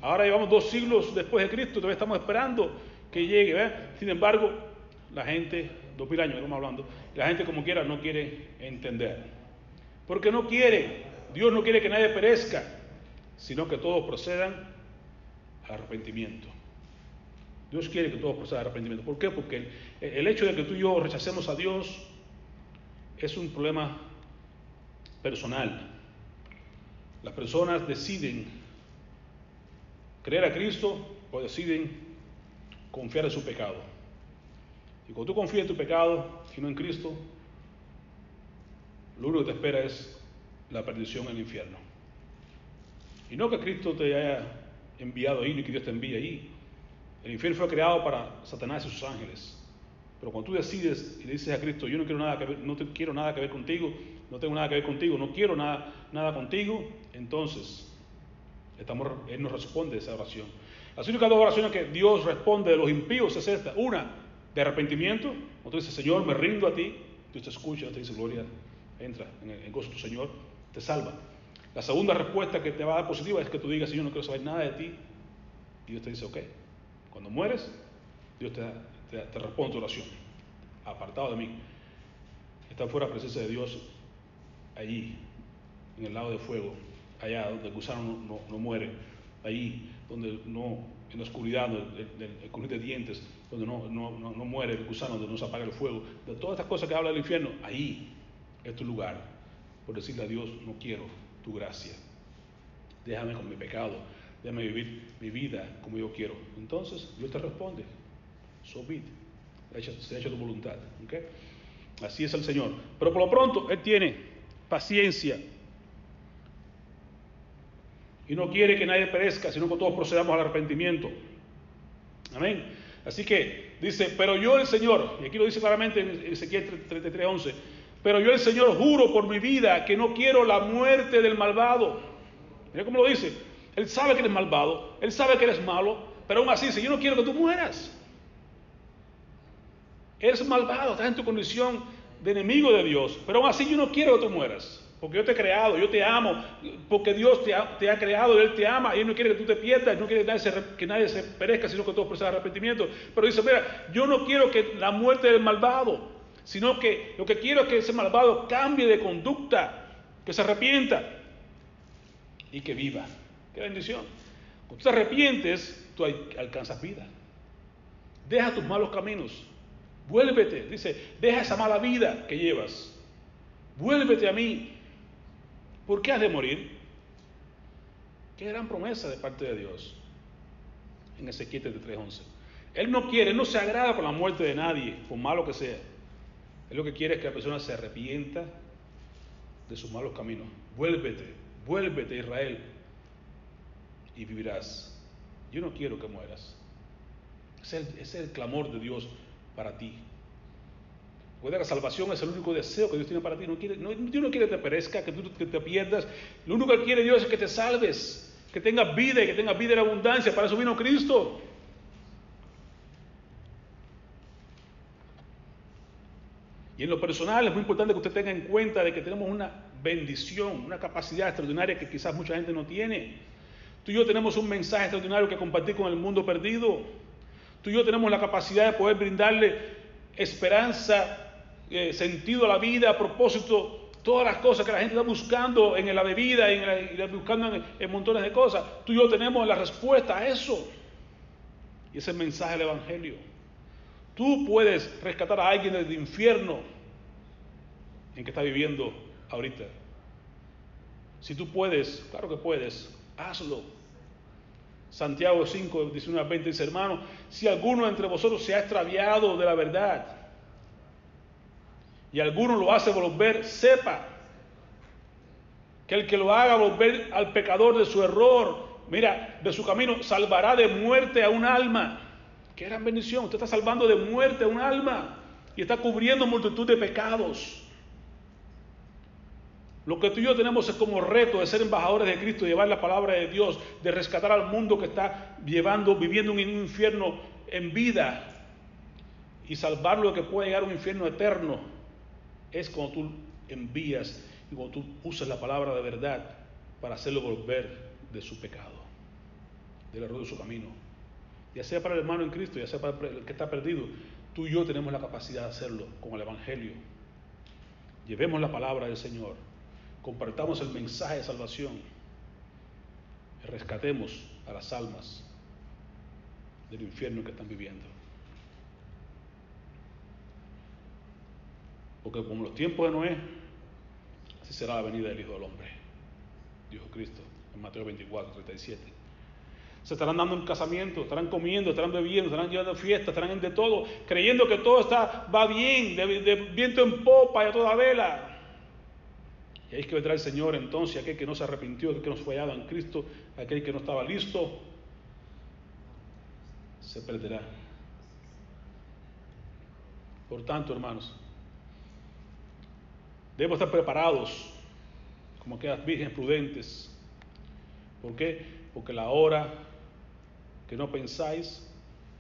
Ahora llevamos dos siglos después de Cristo, todavía estamos esperando que llegue. Sin embargo, la gente, dos mil años estamos hablando, la gente como quiera no quiere entender. Porque no quiere, Dios no quiere que nadie perezca, sino que todos procedan arrepentimiento. Dios quiere que todos procedan arrepentimiento. ¿Por qué? Porque el, el hecho de que tú y yo rechacemos a Dios es un problema personal. Las personas deciden creer a Cristo o deciden confiar en su pecado. Y cuando tú confías en tu pecado y no en Cristo, lo único que te espera es la perdición en el infierno. Y no que Cristo te haya enviado ahí, ni que Dios te envíe ahí. El infierno fue creado para Satanás y sus ángeles. Pero cuando tú decides y le dices a Cristo, yo no quiero nada que ver, no te quiero nada que ver contigo, no tengo nada que ver contigo, no quiero nada, nada contigo, entonces Estamos, él nos responde esa oración. Las únicas dos oraciones que Dios responde de los impíos es esta. Una, de arrepentimiento. Cuando dice, Señor, me rindo a ti. Dios te escucha, te dice, gloria, entra en el gozo de tu Señor, te salva. La segunda respuesta que te va a dar positiva es que tú digas, Señor, no quiero saber nada de ti. Y Dios te dice, ok. Cuando mueres, Dios te, te, responde tu oración. Apartado de mí. Está fuera la presencia de Dios allí, en el lado de fuego, allá donde el gusano no, muere, ahí donde no, en la oscuridad, el, el, de dientes, donde no, no, muere el gusano, donde no se apaga el fuego, de todas estas cosas que habla del infierno, ahí es tu lugar, por decirle a Dios, no quiero tu gracia, déjame con mi pecado, déjame vivir mi vida como yo quiero. Entonces Dios te responde, so be se ha hecho tu voluntad. Así es el Señor. Pero por lo pronto Él tiene paciencia y no quiere que nadie perezca, sino que todos procedamos al arrepentimiento. Amén. Así que dice, pero yo el Señor, y aquí lo dice claramente en Ezequiel 33:11, Pero yo el Señor juro por mi vida que no quiero la muerte del malvado. Mira cómo lo dice. Él sabe que eres malvado, él sabe que eres malo, pero aún así dice, yo no quiero que tú mueras. Eres malvado, estás en tu condición de enemigo de Dios, pero aún así yo no quiero que tú mueras. Porque yo te he creado, yo te amo, porque Dios te ha, creado, Él te ama, y Él no quiere que tú te pierdas, no quiere que nadie se, perezca, sino que todos presten arrepentimiento. Pero dice, mira, yo no quiero que la muerte del malvado, sino que lo que quiero es que ese malvado cambie de conducta, que se arrepienta y que viva. Qué bendición. Cuando tú te arrepientes, tú alcanzas vida. Deja tus malos caminos. Vuélvete, dice, deja esa mala vida que llevas. Vuélvete a mí. ¿Por qué has de morir? Qué gran promesa de parte de Dios en Ezequiel 3:11. Él no quiere, no se agrada con la muerte de nadie, por malo que sea. Él lo que quiere es que la persona se arrepienta de sus malos caminos. Vuélvete, vuélvete Israel y vivirás. Yo no quiero que mueras. Ese es el, clamor de Dios para ti. Puede la salvación es el único deseo que Dios tiene para ti. No quiere, Dios no quiere que te perezca, que tú que te pierdas. Lo único que quiere Dios es que te salves, que tengas vida y que tengas vida en abundancia. Para eso vino Cristo. En lo personal es muy importante que usted tenga en cuenta de que tenemos una bendición, una capacidad extraordinaria que quizás mucha gente no tiene. Tú y yo tenemos un mensaje extraordinario que compartir con el mundo perdido. Tú y yo tenemos la capacidad de poder brindarle esperanza, eh, sentido a la vida, propósito, todas las cosas que la gente está buscando en la bebida y buscando en, montones de cosas. Tú y yo tenemos la respuesta a eso. Y ese mensaje del Evangelio. Tú puedes rescatar a alguien del infierno en que está viviendo ahorita. Si tú puedes, claro que puedes, hazlo. Santiago 5, 19 a 20 dice, hermano, si alguno entre vosotros se ha extraviado de la verdad y alguno lo hace volver, sepa que el que lo haga volver al pecador de su error, mira, de su camino, salvará de muerte a un alma Qué gran bendición. Usted está salvando de muerte a un alma y está cubriendo multitud de pecados. Lo que tú y yo tenemos es como reto de ser embajadores de Cristo, de llevar la palabra de Dios, de rescatar al mundo que está llevando, viviendo en un infierno en vida y salvarlo de que puede llegar a un infierno eterno. Es cuando tú envías y cuando tú usas la palabra de verdad para hacerlo volver de su pecado, del error de su camino ya sea para el hermano en Cristo, ya sea para el que está perdido, tú y yo tenemos la capacidad de hacerlo con el Evangelio. Llevemos la palabra del Señor, compartamos el mensaje de salvación, y rescatemos a las almas del infierno que están viviendo. Porque como los tiempos de Noé, así será la venida del Hijo del Hombre, dijo Cristo en Mateo 24, 37 se estarán dando un casamiento, estarán comiendo, estarán bebiendo, estarán llevando fiestas, estarán de todo, creyendo que todo está, va bien, de, viento en popa y a toda vela. Y ahí es que vendrá el Señor entonces, aquel que no se arrepintió, aquel que no fue hallado en Cristo, aquel que no estaba listo, se perderá. Por tanto, hermanos, debemos estar preparados como aquellas vírgenes prudentes. ¿Por qué? Porque la hora que no pensáis,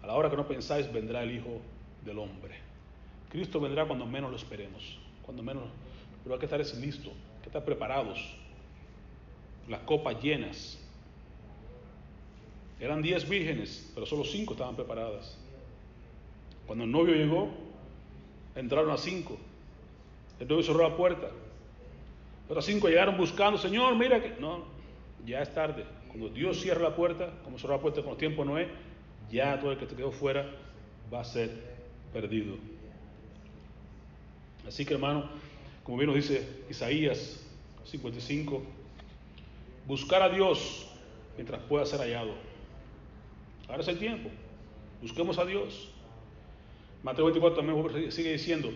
a la hora que no pensáis vendrá el Hijo del Hombre. Cristo vendrá cuando menos lo esperemos, cuando menos, pero hay que estar listo, que estar preparados, las copas llenas. Eran diez vírgenes, pero solo cinco estaban preparadas. Cuando el novio llegó, entraron a cinco. El novio cerró la puerta. Otras cinco llegaron buscando, Señor, mira que... No, ya es tarde. Cuando Dios cierra la puerta, como cerró la puerta con los tiempos Noé, ya todo el que te quedó fuera va a ser perdido. Así que hermano, como bien nos dice Isaías 55, buscar a Dios mientras pueda ser hallado. Ahora es el tiempo. Busquemos a Dios. Mateo 24 también sigue diciendo,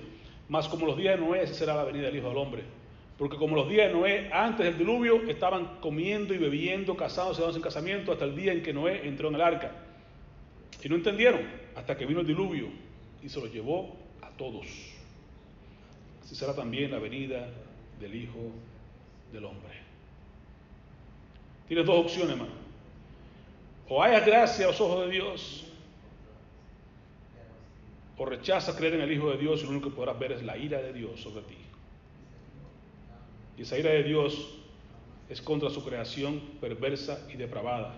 más como los días de Noé, será la venida del Hijo del Hombre. Porque como los días de Noé, antes del diluvio, estaban comiendo y bebiendo, casados y dados en casamiento, hasta el día en que Noé entró en el arca. Y no entendieron hasta que vino el diluvio y se los llevó a todos. Así será también la venida del Hijo del Hombre. Tienes dos opciones, hermano. O hayas gracia a los ojos de Dios, o rechazas creer en el Hijo de Dios y lo único que podrás ver es la ira de Dios sobre ti. Y esa ira de Dios es contra su creación perversa y depravada.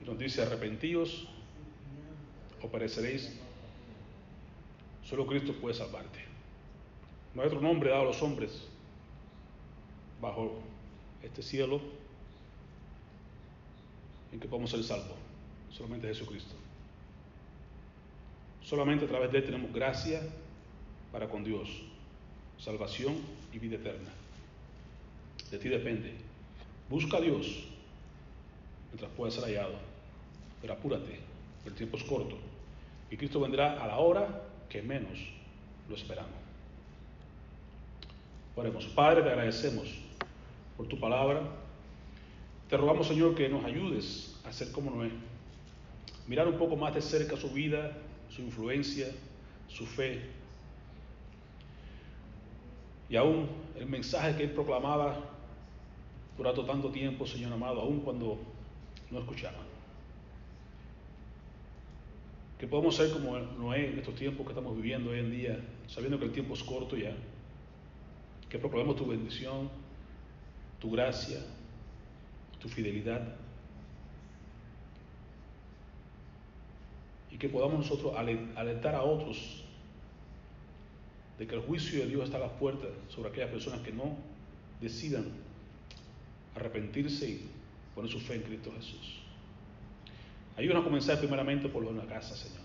Y nos dice, arrepentíos o pereceréis. Solo Cristo puede salvarte. No hay otro nombre dado a los hombres bajo este cielo en que podamos ser salvos. Solamente Jesucristo. Solamente a través de Él tenemos gracia para con Dios, salvación y vida eterna. De ti depende. Busca a Dios mientras pueda ser hallado, pero apúrate, el tiempo es corto y Cristo vendrá a la hora que menos lo esperamos. Padre, te agradecemos por tu palabra. Te rogamos, Señor, que nos ayudes a ser como Noé. Mirar un poco más de cerca su vida, su influencia, su fe. Y aún el mensaje que él proclamaba durante tanto tiempo, Señor amado, aún cuando no escuchaban. Que podamos ser como Noé en estos tiempos que estamos viviendo hoy en día, sabiendo que el tiempo es corto ya. Que proclamemos tu bendición, tu gracia, tu fidelidad. Y que podamos nosotros alentar a otros de que el juicio de Dios está a las puertas sobre aquellas personas que no decidan arrepentirse y poner su fe en Cristo Jesús. Ayúdanos a comenzar primeramente por lo de la casa, Señor.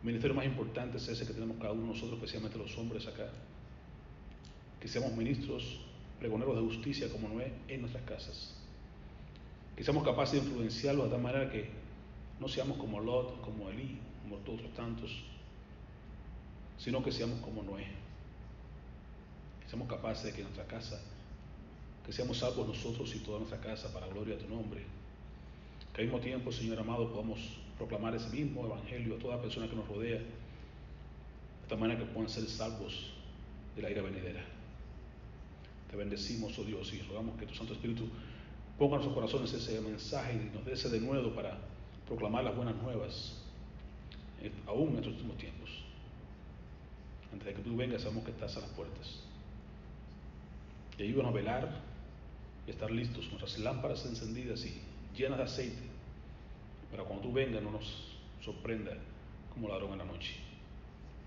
El ministerio más importante es ese que tenemos cada uno de nosotros, especialmente los hombres acá. Que seamos ministros, pregoneros de justicia como Noé en nuestras casas. Que seamos capaces de influenciarlos de tal manera que no seamos como Lot, como Elí, como todos otros tantos, sino que seamos como Noé. Que seamos capaces de que nuestra casa, que seamos salvos nosotros y toda nuestra casa para gloria de tu nombre que al mismo tiempo, Señor amado, podamos proclamar ese mismo evangelio a toda persona que nos rodea, de tal manera que puedan ser salvos de la ira venidera. Te bendecimos, oh Dios, y rogamos que tu Santo Espíritu ponga en nuestros corazones ese mensaje y nos dé ese denuedo para proclamar las buenas nuevas, eh, aún en estos últimos tiempos. Antes de que tú vengas, sabemos que estás a las puertas. Y ayúdanos a velar y estar listos, nuestras lámparas encendidas y llenas de aceite, para cuando tú vengas no nos sorprenda como ladrón en la noche.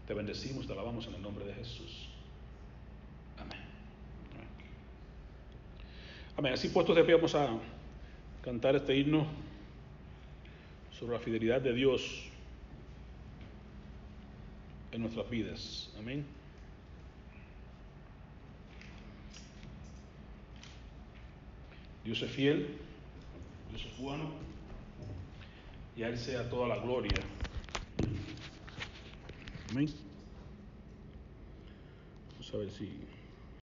Te bendecimos, te alabamos en el nombre de Jesús. Amén. Amén. Así puestos de pie vamos a cantar este himno sobre la fidelidad de Dios en nuestras vidas. Amén. Dios es fiel. Eso es bueno. Y a Él sea toda la gloria. Amén. Vamos a ver si...